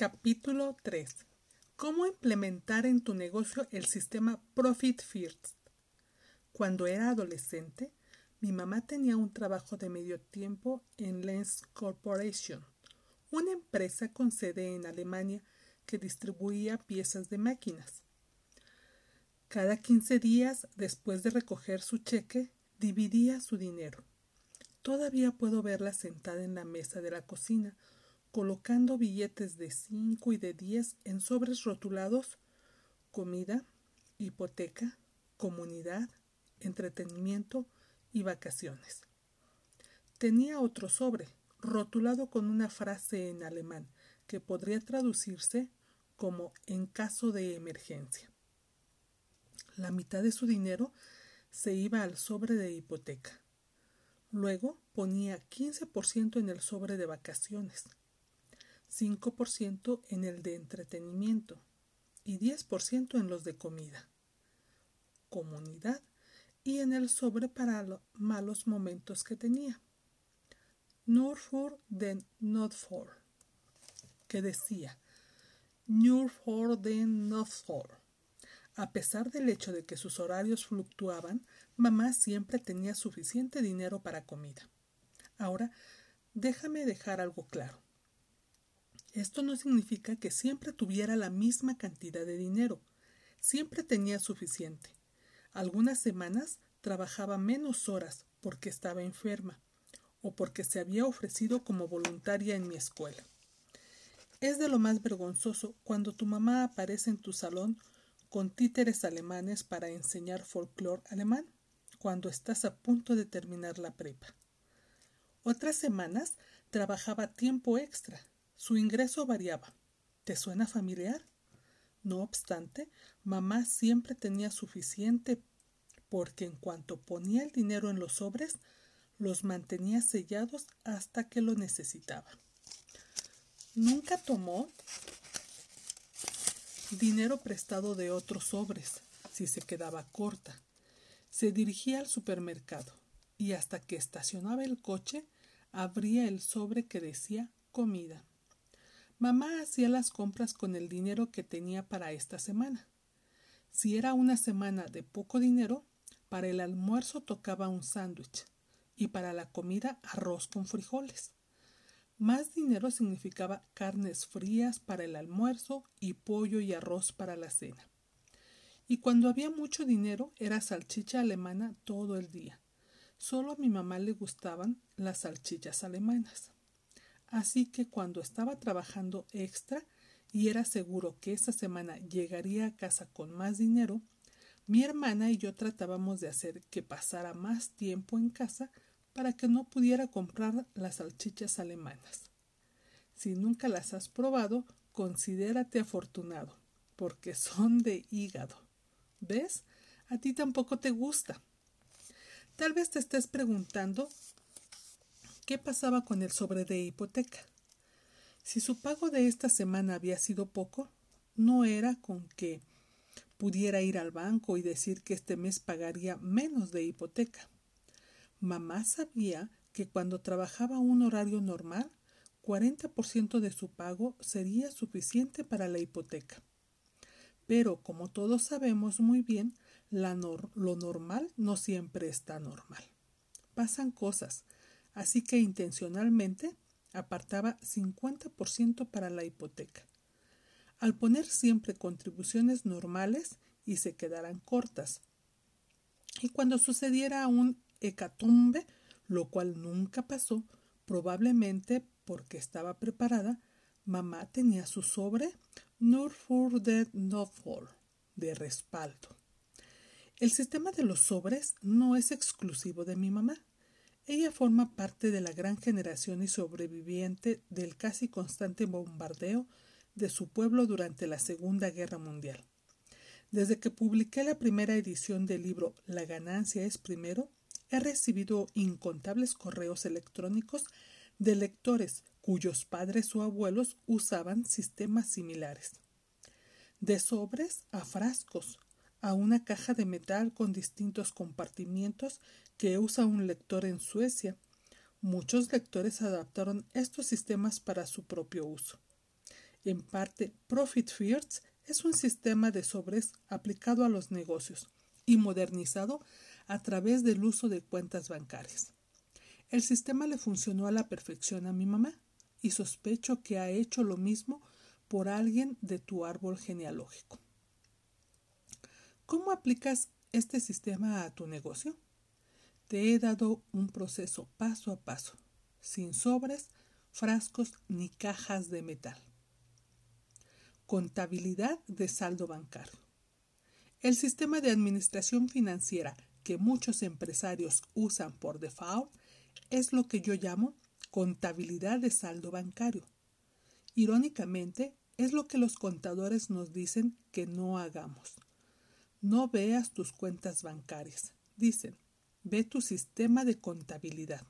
Capítulo 3. ¿Cómo implementar en tu negocio el sistema Profit First? Cuando era adolescente, mi mamá tenía un trabajo de medio tiempo en Lens Corporation, una empresa con sede en Alemania que distribuía piezas de máquinas. Cada 15 días después de recoger su cheque, dividía su dinero. Todavía puedo verla sentada en la mesa de la cocina, colocando billetes de cinco y de diez en sobres rotulados comida, hipoteca, comunidad, entretenimiento y vacaciones. Tenía otro sobre, rotulado con una frase en alemán que podría traducirse como en caso de emergencia. La mitad de su dinero se iba al sobre de hipoteca. Luego ponía 15% en el sobre de vacaciones 5% en el de entretenimiento y 10% en los de comida, comunidad y en el sobre para los malos momentos que tenía. Für den Notfall, que decía für den Notfall. A pesar del hecho de que sus horarios fluctuaban, mamá siempre tenía suficiente dinero para comida. Ahora, déjame dejar algo claro. Esto no significa que siempre tuviera la misma cantidad de dinero. Siempre tenía suficiente. Algunas semanas trabajaba menos horas porque estaba enferma o porque se había ofrecido como voluntaria en mi escuela. Es de lo más vergonzoso cuando tu mamá aparece en tu salón con títeres alemanes para enseñar folclore alemán cuando estás a punto de terminar la prepa. Otras semanas trabajaba tiempo extra su ingreso variaba. ¿Te suena familiar? No obstante, mamá siempre tenía suficiente porque en cuanto ponía el dinero en los sobres, los mantenía sellados hasta que lo necesitaba. Nunca tomó dinero prestado de otros sobres si se quedaba corta. Se dirigía al supermercado y hasta que estacionaba el coche abría el sobre que decía comida. Mamá hacía las compras con el dinero que tenía para esta semana. Si era una semana de poco dinero, para el almuerzo tocaba un sándwich y para la comida arroz con frijoles. Más dinero significaba carnes frías para el almuerzo y pollo y arroz para la cena. Y cuando había mucho dinero era salchicha alemana todo el día. Solo a mi mamá le gustaban las salchichas alemanas. Así que cuando estaba trabajando extra y era seguro que esa semana llegaría a casa con más dinero, mi hermana y yo tratábamos de hacer que pasara más tiempo en casa para que no pudiera comprar las salchichas alemanas. Si nunca las has probado, considérate afortunado, porque son de hígado. ¿Ves? A ti tampoco te gusta. Tal vez te estés preguntando qué pasaba con el sobre de hipoteca. Si su pago de esta semana había sido poco, no era con que pudiera ir al banco y decir que este mes pagaría menos de hipoteca. Mamá sabía que cuando trabajaba un horario normal, 40% de su pago sería suficiente para la hipoteca. Pero como todos sabemos muy bien, lo normal no siempre está normal. Pasan cosas, así que intencionalmente apartaba 50% para la hipoteca. Al poner siempre contribuciones normales y se quedaran cortas. Y cuando sucediera un hecatombe, lo cual nunca pasó, probablemente porque estaba preparada, mamá tenía su sobre Nur für den Notfall de respaldo. El sistema de los sobres no es exclusivo de mi mamá. Ella forma parte de la gran generación y sobreviviente del casi constante bombardeo de su pueblo durante la Segunda Guerra Mundial. Desde que publiqué la primera edición del libro La ganancia es primero, he recibido incontables correos electrónicos de lectores cuyos padres o abuelos usaban sistemas similares. De sobres a frascos, a una caja de metal con distintos compartimientos que usa un lector en Suecia. Muchos lectores adaptaron estos sistemas para su propio uso. En parte, Profit First es un sistema de sobres aplicado a los negocios y modernizado a través del uso de cuentas bancarias. El sistema le funcionó a la perfección a mi mamá y sospecho que ha hecho lo mismo por alguien de tu árbol genealógico. ¿Cómo aplicas este sistema a tu negocio? Te he dado un proceso paso a paso, sin sobres, frascos ni cajas de metal. Contabilidad de saldo bancario. El sistema de administración financiera que muchos empresarios usan por default es lo que yo llamo contabilidad de saldo bancario. Irónicamente, es lo que los contadores nos dicen que no hagamos. No veas tus cuentas bancarias, dicen, ve tu sistema de contabilidad.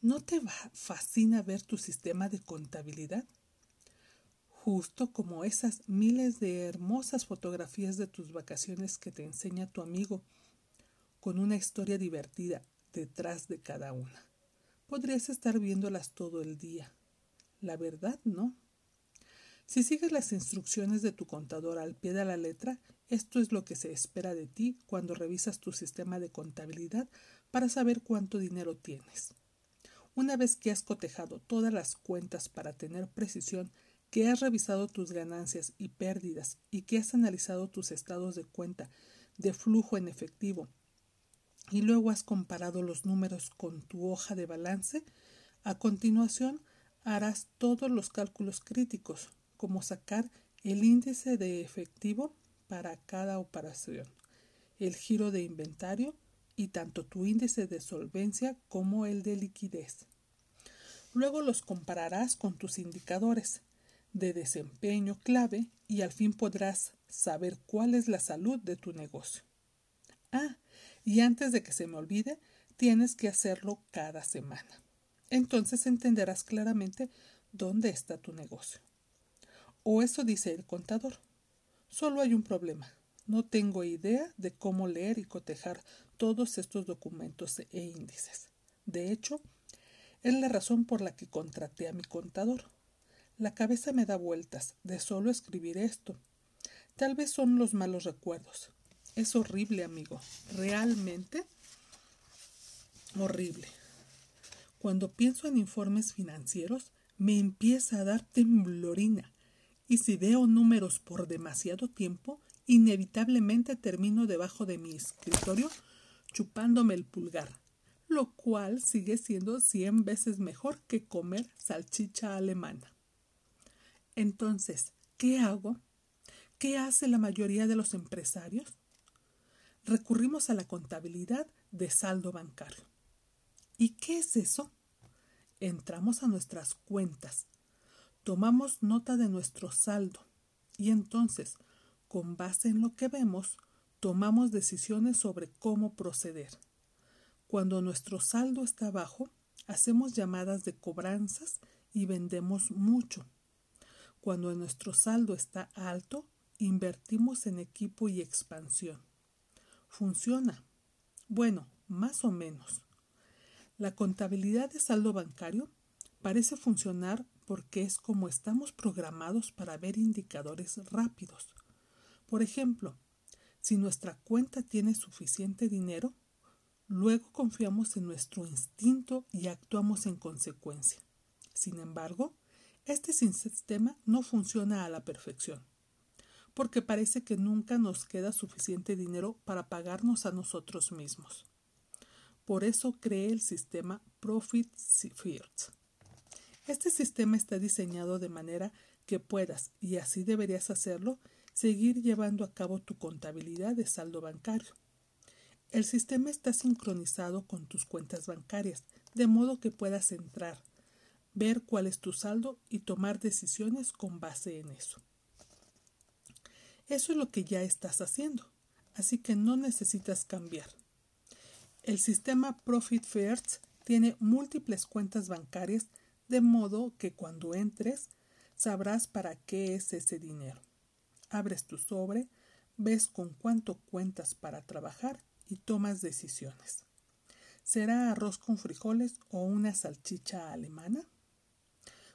¿No te fascina ver tu sistema de contabilidad? Justo como esas miles de hermosas fotografías de tus vacaciones que te enseña tu amigo, con una historia divertida detrás de cada una. Podrías estar viéndolas todo el día. La verdad, no. Si sigues las instrucciones de tu contador al pie de la letra, esto es lo que se espera de ti cuando revisas tu sistema de contabilidad para saber cuánto dinero tienes. Una vez que has cotejado todas las cuentas para tener precisión, que has revisado tus ganancias y pérdidas y que has analizado tus estados de cuenta de flujo en efectivo y luego has comparado los números con tu hoja de balance, a continuación harás todos los cálculos críticos, como sacar el índice de efectivo para cada operación, el giro de inventario y tanto tu índice de solvencia como el de liquidez. Luego los compararás con tus indicadores de desempeño clave y al fin podrás saber cuál es la salud de tu negocio. Ah, y antes de que se me olvide, tienes que hacerlo cada semana. Entonces entenderás claramente dónde está tu negocio. O eso dice el contador. Solo hay un problema. No tengo idea de cómo leer y cotejar todos estos documentos e índices. De hecho, es la razón por la que contraté a mi contador. La cabeza me da vueltas de solo escribir esto. Tal vez son los malos recuerdos, es horrible, amigo. Realmente horrible. Cuando pienso en informes financieros, me empieza a dar temblorina. Y si veo números por demasiado tiempo, inevitablemente termino debajo de mi escritorio chupándome el pulgar, lo cual sigue siendo cien veces mejor que comer salchicha alemana. Entonces, ¿qué hago? ¿Qué hace la mayoría de los empresarios? recurrimos a la contabilidad de saldo bancario. ¿Y qué es eso? Entramos a nuestras cuentas, tomamos nota de nuestro saldo y entonces, con base en lo que vemos, tomamos decisiones sobre cómo proceder. Cuando nuestro saldo está bajo, hacemos llamadas de cobranzas y vendemos mucho. Cuando nuestro saldo está alto, invertimos en equipo y expansión. ¿Funciona? Bueno, más o menos. La contabilidad de saldo bancario parece funcionar porque es como estamos programados para ver indicadores rápidos. Por ejemplo, si nuestra cuenta tiene suficiente dinero, luego confiamos en nuestro instinto y actuamos en consecuencia. Sin embargo, este sistema no funciona a la perfección porque parece que nunca nos queda suficiente dinero para pagarnos a nosotros mismos. Por eso creé el sistema Profit First. Este sistema está diseñado de manera que puedas, y así deberías hacerlo, seguir llevando a cabo tu contabilidad de saldo bancario. El sistema está sincronizado con tus cuentas bancarias, de modo que puedas entrar, ver cuál es tu saldo y tomar decisiones con base en eso. Eso es lo que ya estás haciendo, así que no necesitas cambiar. El sistema Profit First tiene múltiples cuentas bancarias de modo que cuando entres sabrás para qué es ese dinero. Abres tu sobre, ves con cuánto cuentas para trabajar y tomas decisiones. ¿Será arroz con frijoles o una salchicha alemana?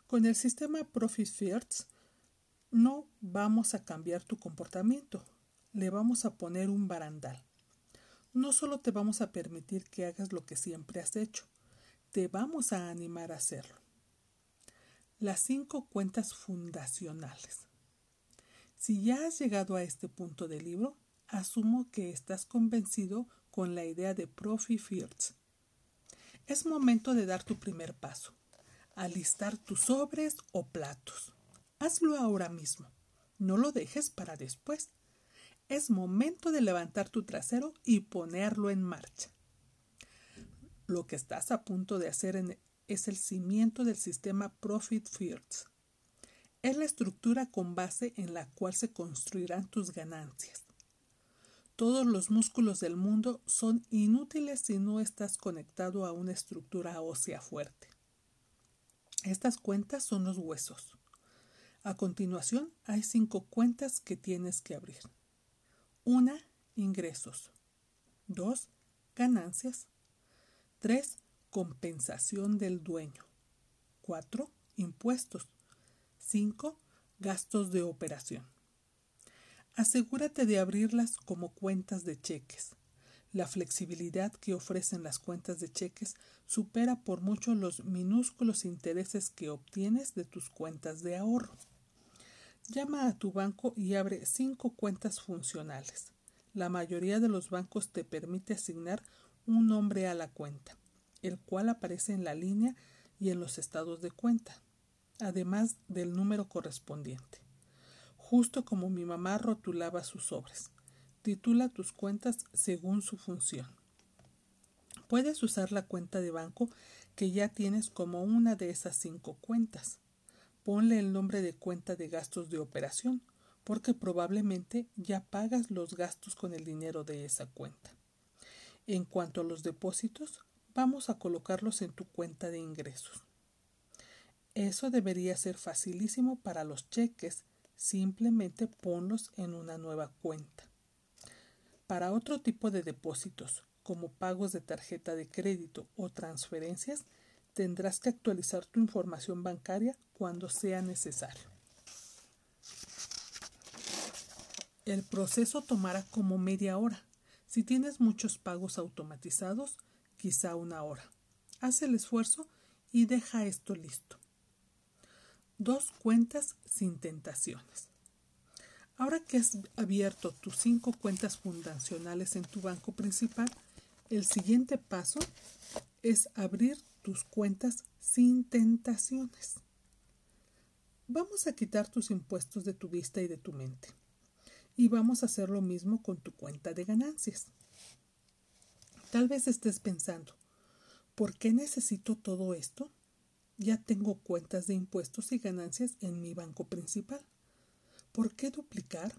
Con el sistema Profit First no vamos a cambiar tu comportamiento, le vamos a poner un barandal. No solo te vamos a permitir que hagas lo que siempre has hecho, te vamos a animar a hacerlo. Las cinco cuentas fundacionales. Si ya has llegado a este punto del libro, asumo que estás convencido con la idea de Profit First. Es momento de dar tu primer paso, alistar tus sobres o platos. Hazlo ahora mismo. No lo dejes para después. Es momento de levantar tu trasero y ponerlo en marcha. Lo que estás a punto de hacer es el cimiento del sistema Profit First. Es la estructura con base en la cual se construirán tus ganancias. Todos los músculos del mundo son inútiles si no estás conectado a una estructura ósea fuerte. Estas cuentas son los huesos. A continuación, hay cinco cuentas que tienes que abrir. Una, ingresos. Dos, ganancias. Tres, compensación del dueño. Cuatro, impuestos. Cinco, gastos de operación. Asegúrate de abrirlas como cuentas de cheques. La flexibilidad que ofrecen las cuentas de cheques supera por mucho los minúsculos intereses que obtienes de tus cuentas de ahorro. Llama a tu banco y abre cinco cuentas funcionales. La mayoría de los bancos te permite asignar un nombre a la cuenta, el cual aparece en la línea y en los estados de cuenta, además del número correspondiente. Justo como mi mamá rotulaba sus sobres. Titula tus cuentas según su función. Puedes usar la cuenta de banco que ya tienes como una de esas cinco cuentas ponle el nombre de cuenta de gastos de operación, porque probablemente ya pagas los gastos con el dinero de esa cuenta. En cuanto a los depósitos, vamos a colocarlos en tu cuenta de ingresos. Eso debería ser facilísimo para los cheques, simplemente ponlos en una nueva cuenta. Para otro tipo de depósitos, como pagos de tarjeta de crédito o transferencias, tendrás que actualizar tu información bancaria cuando sea necesario. El proceso tomará como media hora. Si tienes muchos pagos automatizados, quizá una hora. Haz el esfuerzo y deja esto listo. Dos cuentas sin tentaciones. Ahora que has abierto tus cinco cuentas fundacionales en tu banco principal, el siguiente paso es abrir tus cuentas sin tentaciones. Vamos a quitar tus impuestos de tu vista y de tu mente. Y vamos a hacer lo mismo con tu cuenta de ganancias. Tal vez estés pensando, ¿por qué necesito todo esto? Ya tengo cuentas de impuestos y ganancias en mi banco principal. ¿Por qué duplicar?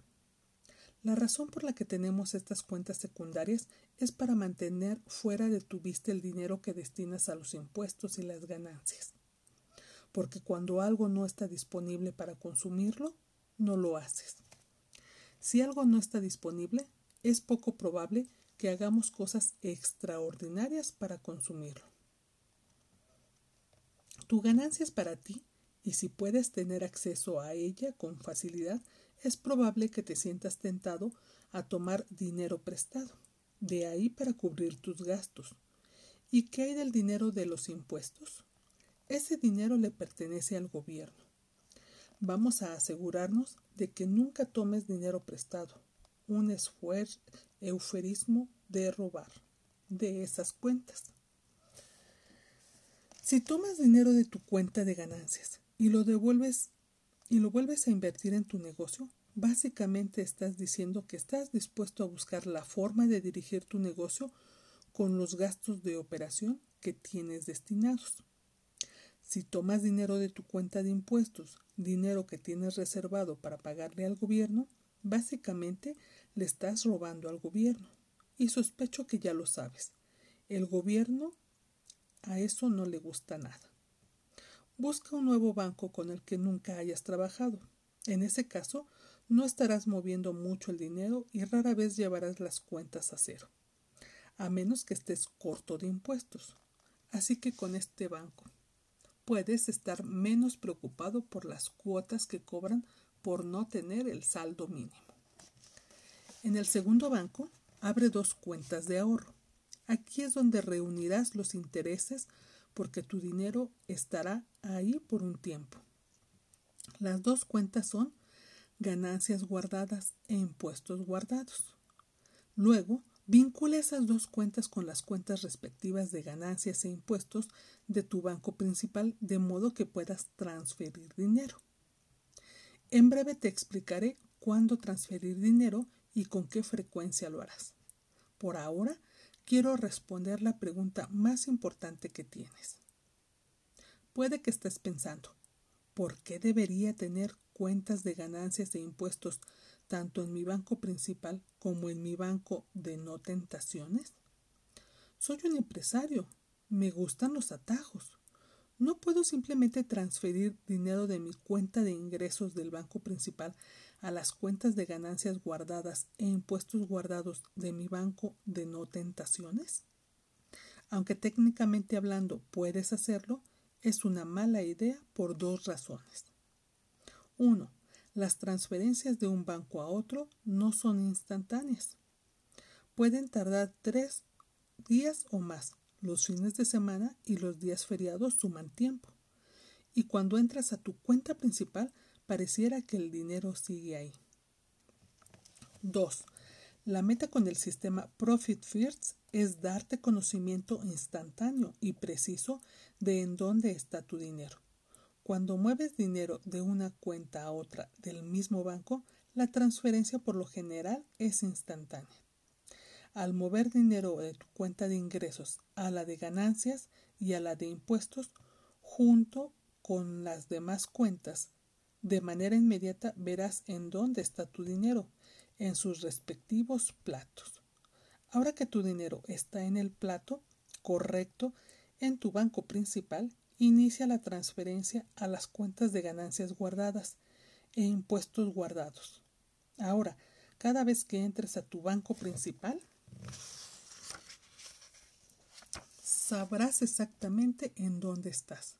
La razón por la que tenemos estas cuentas secundarias es para mantener fuera de tu vista el dinero que destinas a los impuestos y las ganancias. Porque cuando algo no está disponible para consumirlo, no lo haces. Si algo no está disponible, es poco probable que hagamos cosas extraordinarias para consumirlo. Tu ganancia es para ti y si puedes tener acceso a ella con facilidad, es probable que te sientas tentado a tomar dinero prestado, de ahí para cubrir tus gastos. ¿Y qué hay del dinero de los impuestos? Ese dinero le pertenece al gobierno. Vamos a asegurarnos de que nunca tomes dinero prestado, un esfuerzo, euferismo de robar de esas cuentas. Si tomas dinero de tu cuenta de ganancias y lo devuelves y lo vuelves a invertir en tu negocio, básicamente estás diciendo que estás dispuesto a buscar la forma de dirigir tu negocio con los gastos de operación que tienes destinados. Si tomas dinero de tu cuenta de impuestos, dinero que tienes reservado para pagarle al gobierno, básicamente le estás robando al gobierno. Y sospecho que ya lo sabes. El gobierno a eso no le gusta nada. Busca un nuevo banco con el que nunca hayas trabajado. En ese caso, no estarás moviendo mucho el dinero y rara vez llevarás las cuentas a cero, a menos que estés corto de impuestos. Así que con este banco. puedes estar menos preocupado por las cuotas que cobran por no tener el saldo mínimo. En el segundo banco, abre dos cuentas de ahorro. Aquí es donde reunirás los intereses porque tu dinero estará ahí por un tiempo. Las dos cuentas son ganancias guardadas e impuestos guardados. Luego, vincula esas dos cuentas con las cuentas respectivas de ganancias e impuestos de tu banco principal de modo que puedas transferir dinero. En breve te explicaré cuándo transferir dinero y con qué frecuencia lo harás. Por ahora, quiero responder la pregunta más importante que tienes. Puede que estés pensando, ¿por qué debería tener cuentas de ganancias e impuestos tanto en mi banco principal como en mi banco de no tentaciones? Soy un empresario, me gustan los atajos. No puedo simplemente transferir dinero de mi cuenta de ingresos del banco principal a las cuentas de ganancias guardadas e impuestos guardados de mi banco de no tentaciones. Aunque técnicamente hablando puedes hacerlo, es una mala idea por dos razones. Uno, las transferencias de un banco a otro no son instantáneas. Pueden tardar tres días o más, los fines de semana y los días feriados suman tiempo. Y cuando entras a tu cuenta principal, pareciera que el dinero sigue ahí. 2. La meta con el sistema Profit First es darte conocimiento instantáneo y preciso de en dónde está tu dinero. Cuando mueves dinero de una cuenta a otra del mismo banco, la transferencia por lo general es instantánea. Al mover dinero de tu cuenta de ingresos a la de ganancias y a la de impuestos, junto con las demás cuentas, de manera inmediata verás en dónde está tu dinero, en sus respectivos platos. Ahora que tu dinero está en el plato correcto en tu banco principal, inicia la transferencia a las cuentas de ganancias guardadas e impuestos guardados. Ahora, cada vez que entres a tu banco principal, sabrás exactamente en dónde estás,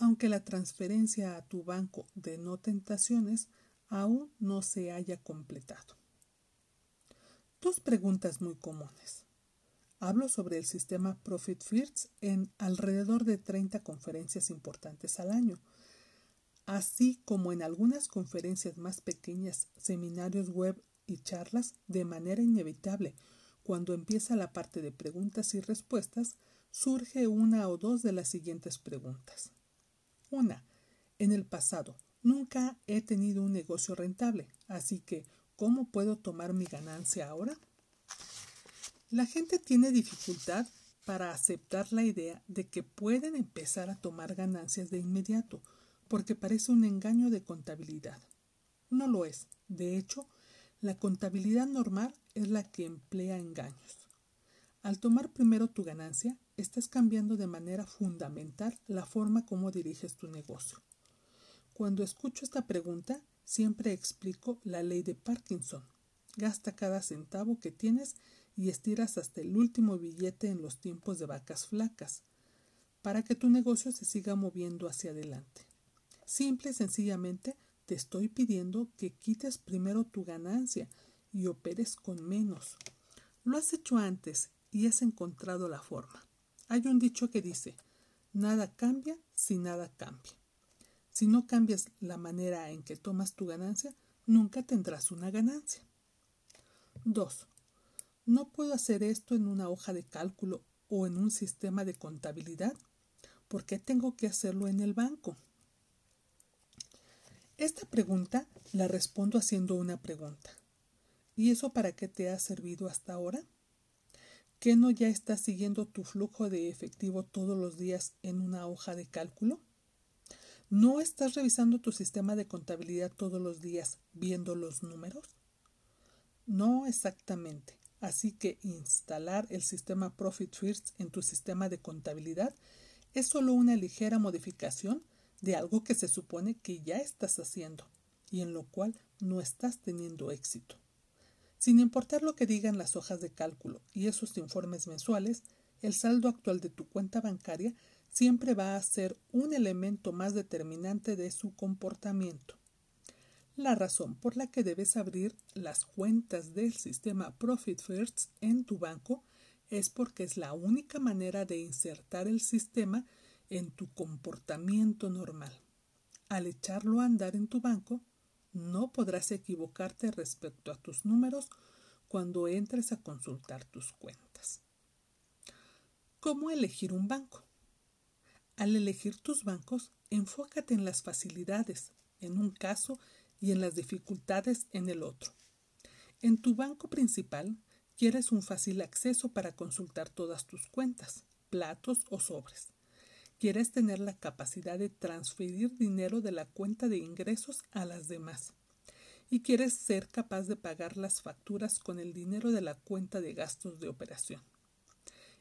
aunque la transferencia a tu banco de no tentaciones aún no se haya completado. Dos preguntas muy comunes. Hablo sobre el sistema Profit First en alrededor de 30 conferencias importantes al año, así como en algunas conferencias más pequeñas, seminarios web y charlas de manera inevitable cuando empieza la parte de preguntas y respuestas, surge una o dos de las siguientes preguntas. Una, en el pasado, nunca he tenido un negocio rentable, así que, ¿cómo puedo tomar mi ganancia ahora? La gente tiene dificultad para aceptar la idea de que pueden empezar a tomar ganancias de inmediato, porque parece un engaño de contabilidad. No lo es. De hecho, la contabilidad normal es la que emplea engaños. Al tomar primero tu ganancia, estás cambiando de manera fundamental la forma como diriges tu negocio. Cuando escucho esta pregunta, siempre explico la ley de Parkinson. Gasta cada centavo que tienes y estiras hasta el último billete en los tiempos de vacas flacas, para que tu negocio se siga moviendo hacia adelante. Simple y sencillamente te estoy pidiendo que quites primero tu ganancia y operes con menos. Lo has hecho antes y has encontrado la forma. Hay un dicho que dice, nada cambia si nada cambia. Si no cambias la manera en que tomas tu ganancia, nunca tendrás una ganancia. 2. No puedo hacer esto en una hoja de cálculo o en un sistema de contabilidad. ¿Por qué tengo que hacerlo en el banco? Esta pregunta la respondo haciendo una pregunta. ¿Y eso para qué te ha servido hasta ahora? ¿Que no ya estás siguiendo tu flujo de efectivo todos los días en una hoja de cálculo? ¿No estás revisando tu sistema de contabilidad todos los días viendo los números? No exactamente. Así que instalar el sistema Profit First en tu sistema de contabilidad es solo una ligera modificación de algo que se supone que ya estás haciendo y en lo cual no estás teniendo éxito. Sin importar lo que digan las hojas de cálculo y esos informes mensuales, el saldo actual de tu cuenta bancaria siempre va a ser un elemento más determinante de su comportamiento. La razón por la que debes abrir las cuentas del sistema Profit First en tu banco es porque es la única manera de insertar el sistema en tu comportamiento normal. Al echarlo a andar en tu banco, no podrás equivocarte respecto a tus números cuando entres a consultar tus cuentas. ¿Cómo elegir un banco? Al elegir tus bancos, enfócate en las facilidades en un caso y en las dificultades en el otro. En tu banco principal, quieres un fácil acceso para consultar todas tus cuentas, platos o sobres. Quieres tener la capacidad de transferir dinero de la cuenta de ingresos a las demás. Y quieres ser capaz de pagar las facturas con el dinero de la cuenta de gastos de operación.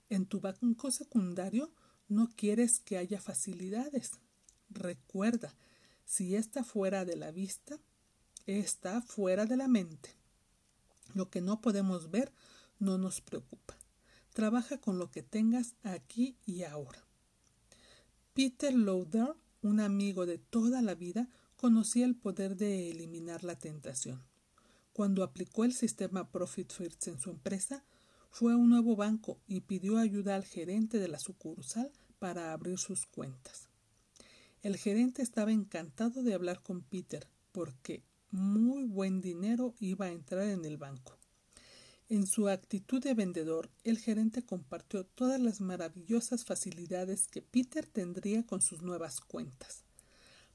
En tu banco secundario no quieres que haya facilidades. Recuerda, si está fuera de la vista, está fuera de la mente. Lo que no podemos ver no nos preocupa. Trabaja con lo que tengas aquí y ahora. Peter Lauder, un amigo de toda la vida, conocía el poder de eliminar la tentación. Cuando aplicó el sistema Profit First en su empresa, fue a un nuevo banco y pidió ayuda al gerente de la sucursal para abrir sus cuentas. El gerente estaba encantado de hablar con Peter porque muy buen dinero iba a entrar en el banco. En su actitud de vendedor, el gerente compartió todas las maravillosas facilidades que Peter tendría con sus nuevas cuentas.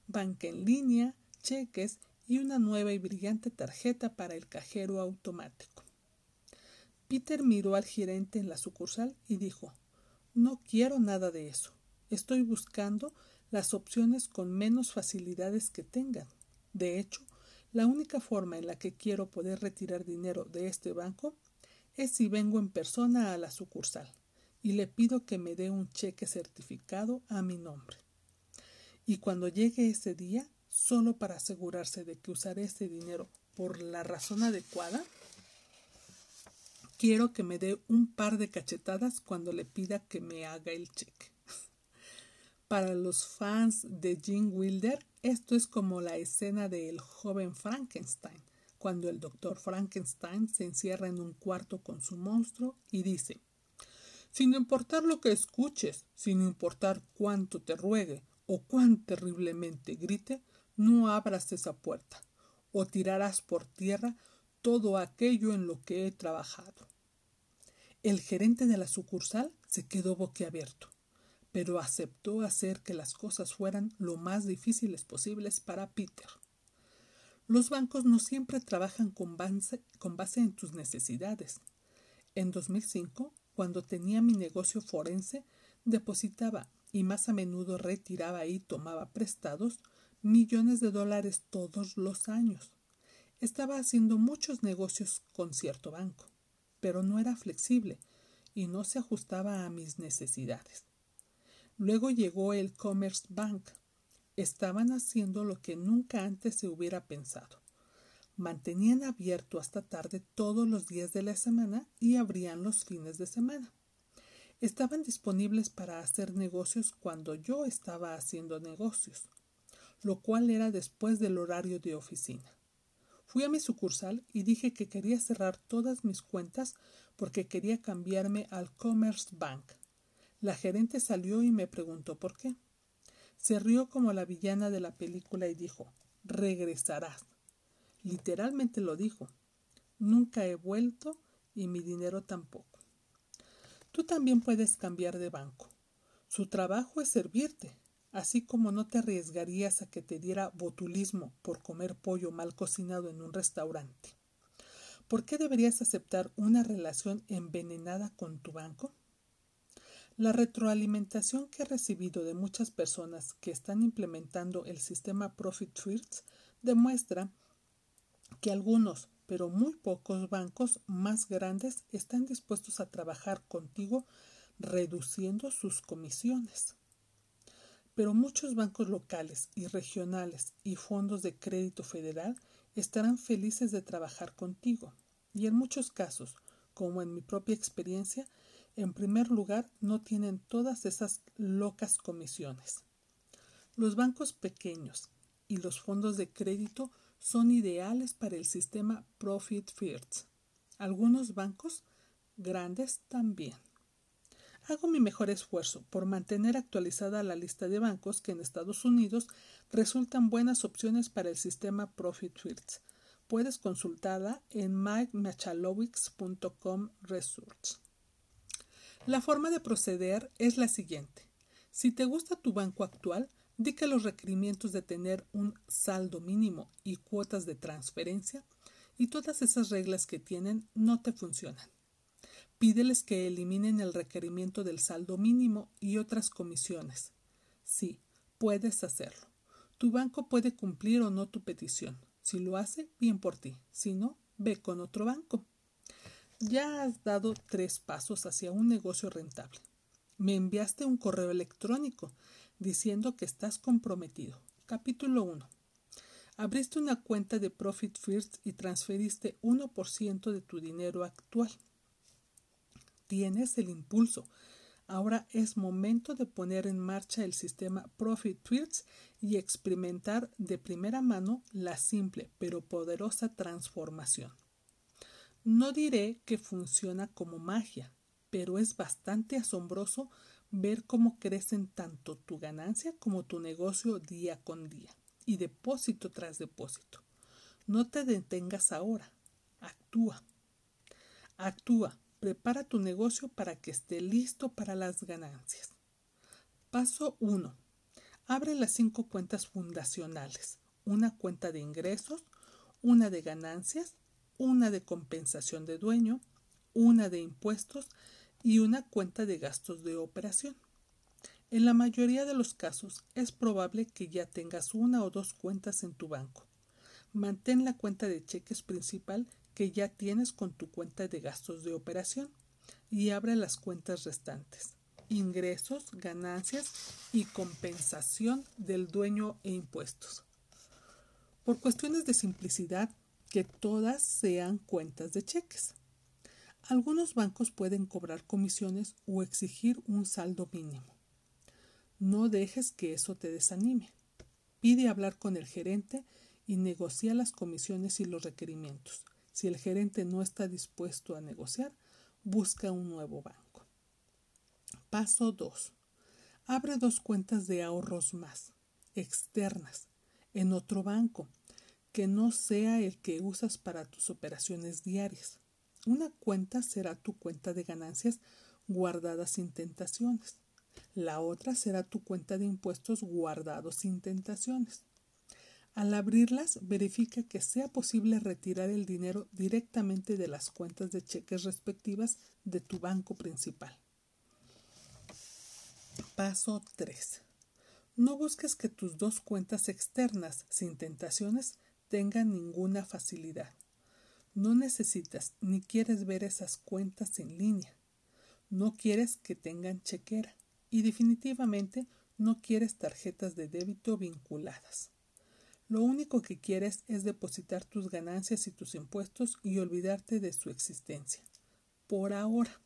Banca en línea, cheques y una nueva y brillante tarjeta para el cajero automático. Peter miró al gerente en la sucursal y dijo No quiero nada de eso. Estoy buscando las opciones con menos facilidades que tengan. De hecho, la única forma en la que quiero poder retirar dinero de este banco es si vengo en persona a la sucursal y le pido que me dé un cheque certificado a mi nombre. Y cuando llegue ese día, solo para asegurarse de que usaré ese dinero por la razón adecuada, quiero que me dé un par de cachetadas cuando le pida que me haga el cheque. Para los fans de Gene Wilder, esto es como la escena del joven Frankenstein, cuando el doctor Frankenstein se encierra en un cuarto con su monstruo y dice Sin importar lo que escuches, sin importar cuánto te ruegue o cuán terriblemente grite, no abras esa puerta, o tirarás por tierra todo aquello en lo que he trabajado. El gerente de la sucursal se quedó boquiabierto, pero aceptó hacer que las cosas fueran lo más difíciles posibles para Peter. Los bancos no siempre trabajan con base, en tus necesidades. En 2005, cuando tenía mi negocio forense, depositaba y más a menudo retiraba y tomaba prestados millones de dólares todos los años. Estaba haciendo muchos negocios con cierto banco, pero no era flexible y no se ajustaba a mis necesidades. Luego llegó el Commerce Bank, estaban haciendo lo que nunca antes se hubiera pensado. Mantenían abierto hasta tarde todos los días de la semana y abrían los fines de semana. Estaban disponibles para hacer negocios cuando yo estaba haciendo negocios, lo cual era después del horario de oficina. Fui a mi sucursal y dije que quería cerrar todas mis cuentas porque quería cambiarme al Commerce Bank. La gerente salió y me preguntó por qué. Se rió como la villana de la película y dijo regresarás. Literalmente lo dijo. Nunca he vuelto y mi dinero tampoco. Tú también puedes cambiar de banco. Su trabajo es servirte, así como no te arriesgarías a que te diera botulismo por comer pollo mal cocinado en un restaurante. ¿Por qué deberías aceptar una relación envenenada con tu banco? La retroalimentación que he recibido de muchas personas que están implementando el sistema Profit First demuestra que algunos, pero muy pocos bancos más grandes están dispuestos a trabajar contigo reduciendo sus comisiones. Pero muchos bancos locales y regionales y fondos de crédito federal estarán felices de trabajar contigo y en muchos casos, como en mi propia experiencia, En primer lugar, no tienen todas esas locas comisiones. Los bancos pequeños y los fondos de crédito son ideales para el sistema Profit First. Algunos bancos grandes también. Hago mi mejor esfuerzo por mantener actualizada la lista de bancos que en Estados Unidos resultan buenas opciones para el sistema Profit First. Puedes consultarla en mikemachalowicz.com Research. La forma de proceder es la siguiente. Si te gusta tu banco actual, di que los requerimientos de tener un saldo mínimo y cuotas de transferencia y todas esas reglas que tienen no te funcionan. Pídeles que eliminen el requerimiento del saldo mínimo y otras comisiones. Sí, puedes hacerlo. Tu banco puede cumplir o no tu petición. Si lo hace, bien por ti. Si no, ve con otro banco. Ya has dado tres pasos hacia un negocio rentable. Me enviaste un correo electrónico diciendo que estás comprometido. Capítulo 1. Abriste una cuenta de Profit First y transferiste 1% de tu dinero actual. Tienes el impulso. Ahora es momento de poner en marcha el sistema Profit First y experimentar de primera mano la simple pero poderosa transformación. No diré que funciona como magia, pero es bastante asombroso ver cómo crecen tanto tu ganancia como tu negocio día con día y depósito tras depósito. No te detengas ahora, actúa. Actúa, prepara tu negocio para que esté listo para las ganancias. Paso 1. Abre las cinco cuentas fundacionales, una cuenta de ingresos, una de ganancias, una de compensación de dueño, una de impuestos y una cuenta de gastos de operación. En la mayoría de los casos es probable que ya tengas una o dos cuentas en tu banco. Mantén la cuenta de cheques principal que ya tienes con tu cuenta de gastos de operación y abre las cuentas restantes, ingresos, ganancias y compensación del dueño e impuestos. Por cuestiones de simplicidad, que todas sean cuentas de cheques. Algunos bancos pueden cobrar comisiones o exigir un saldo mínimo. No dejes que eso te desanime. Pide hablar con el gerente y negocia las comisiones y los requerimientos. Si el gerente no está dispuesto a negociar, busca un nuevo banco. Paso 2. Abre dos cuentas de ahorros más, externas, en otro banco que no sea el que usas para tus operaciones diarias. Una cuenta será tu cuenta de ganancias guardadas sin tentaciones. La otra será tu cuenta de impuestos guardados sin tentaciones. Al abrirlas, verifica que sea posible retirar el dinero directamente de las cuentas de cheques respectivas de tu banco principal. Paso 3. No busques que tus dos cuentas externas sin tentaciones tenga ninguna facilidad. No necesitas ni quieres ver esas cuentas en línea. No quieres que tengan chequera y definitivamente no quieres tarjetas de débito vinculadas. Lo único que quieres es depositar tus ganancias y tus impuestos y olvidarte de su existencia. Por ahora.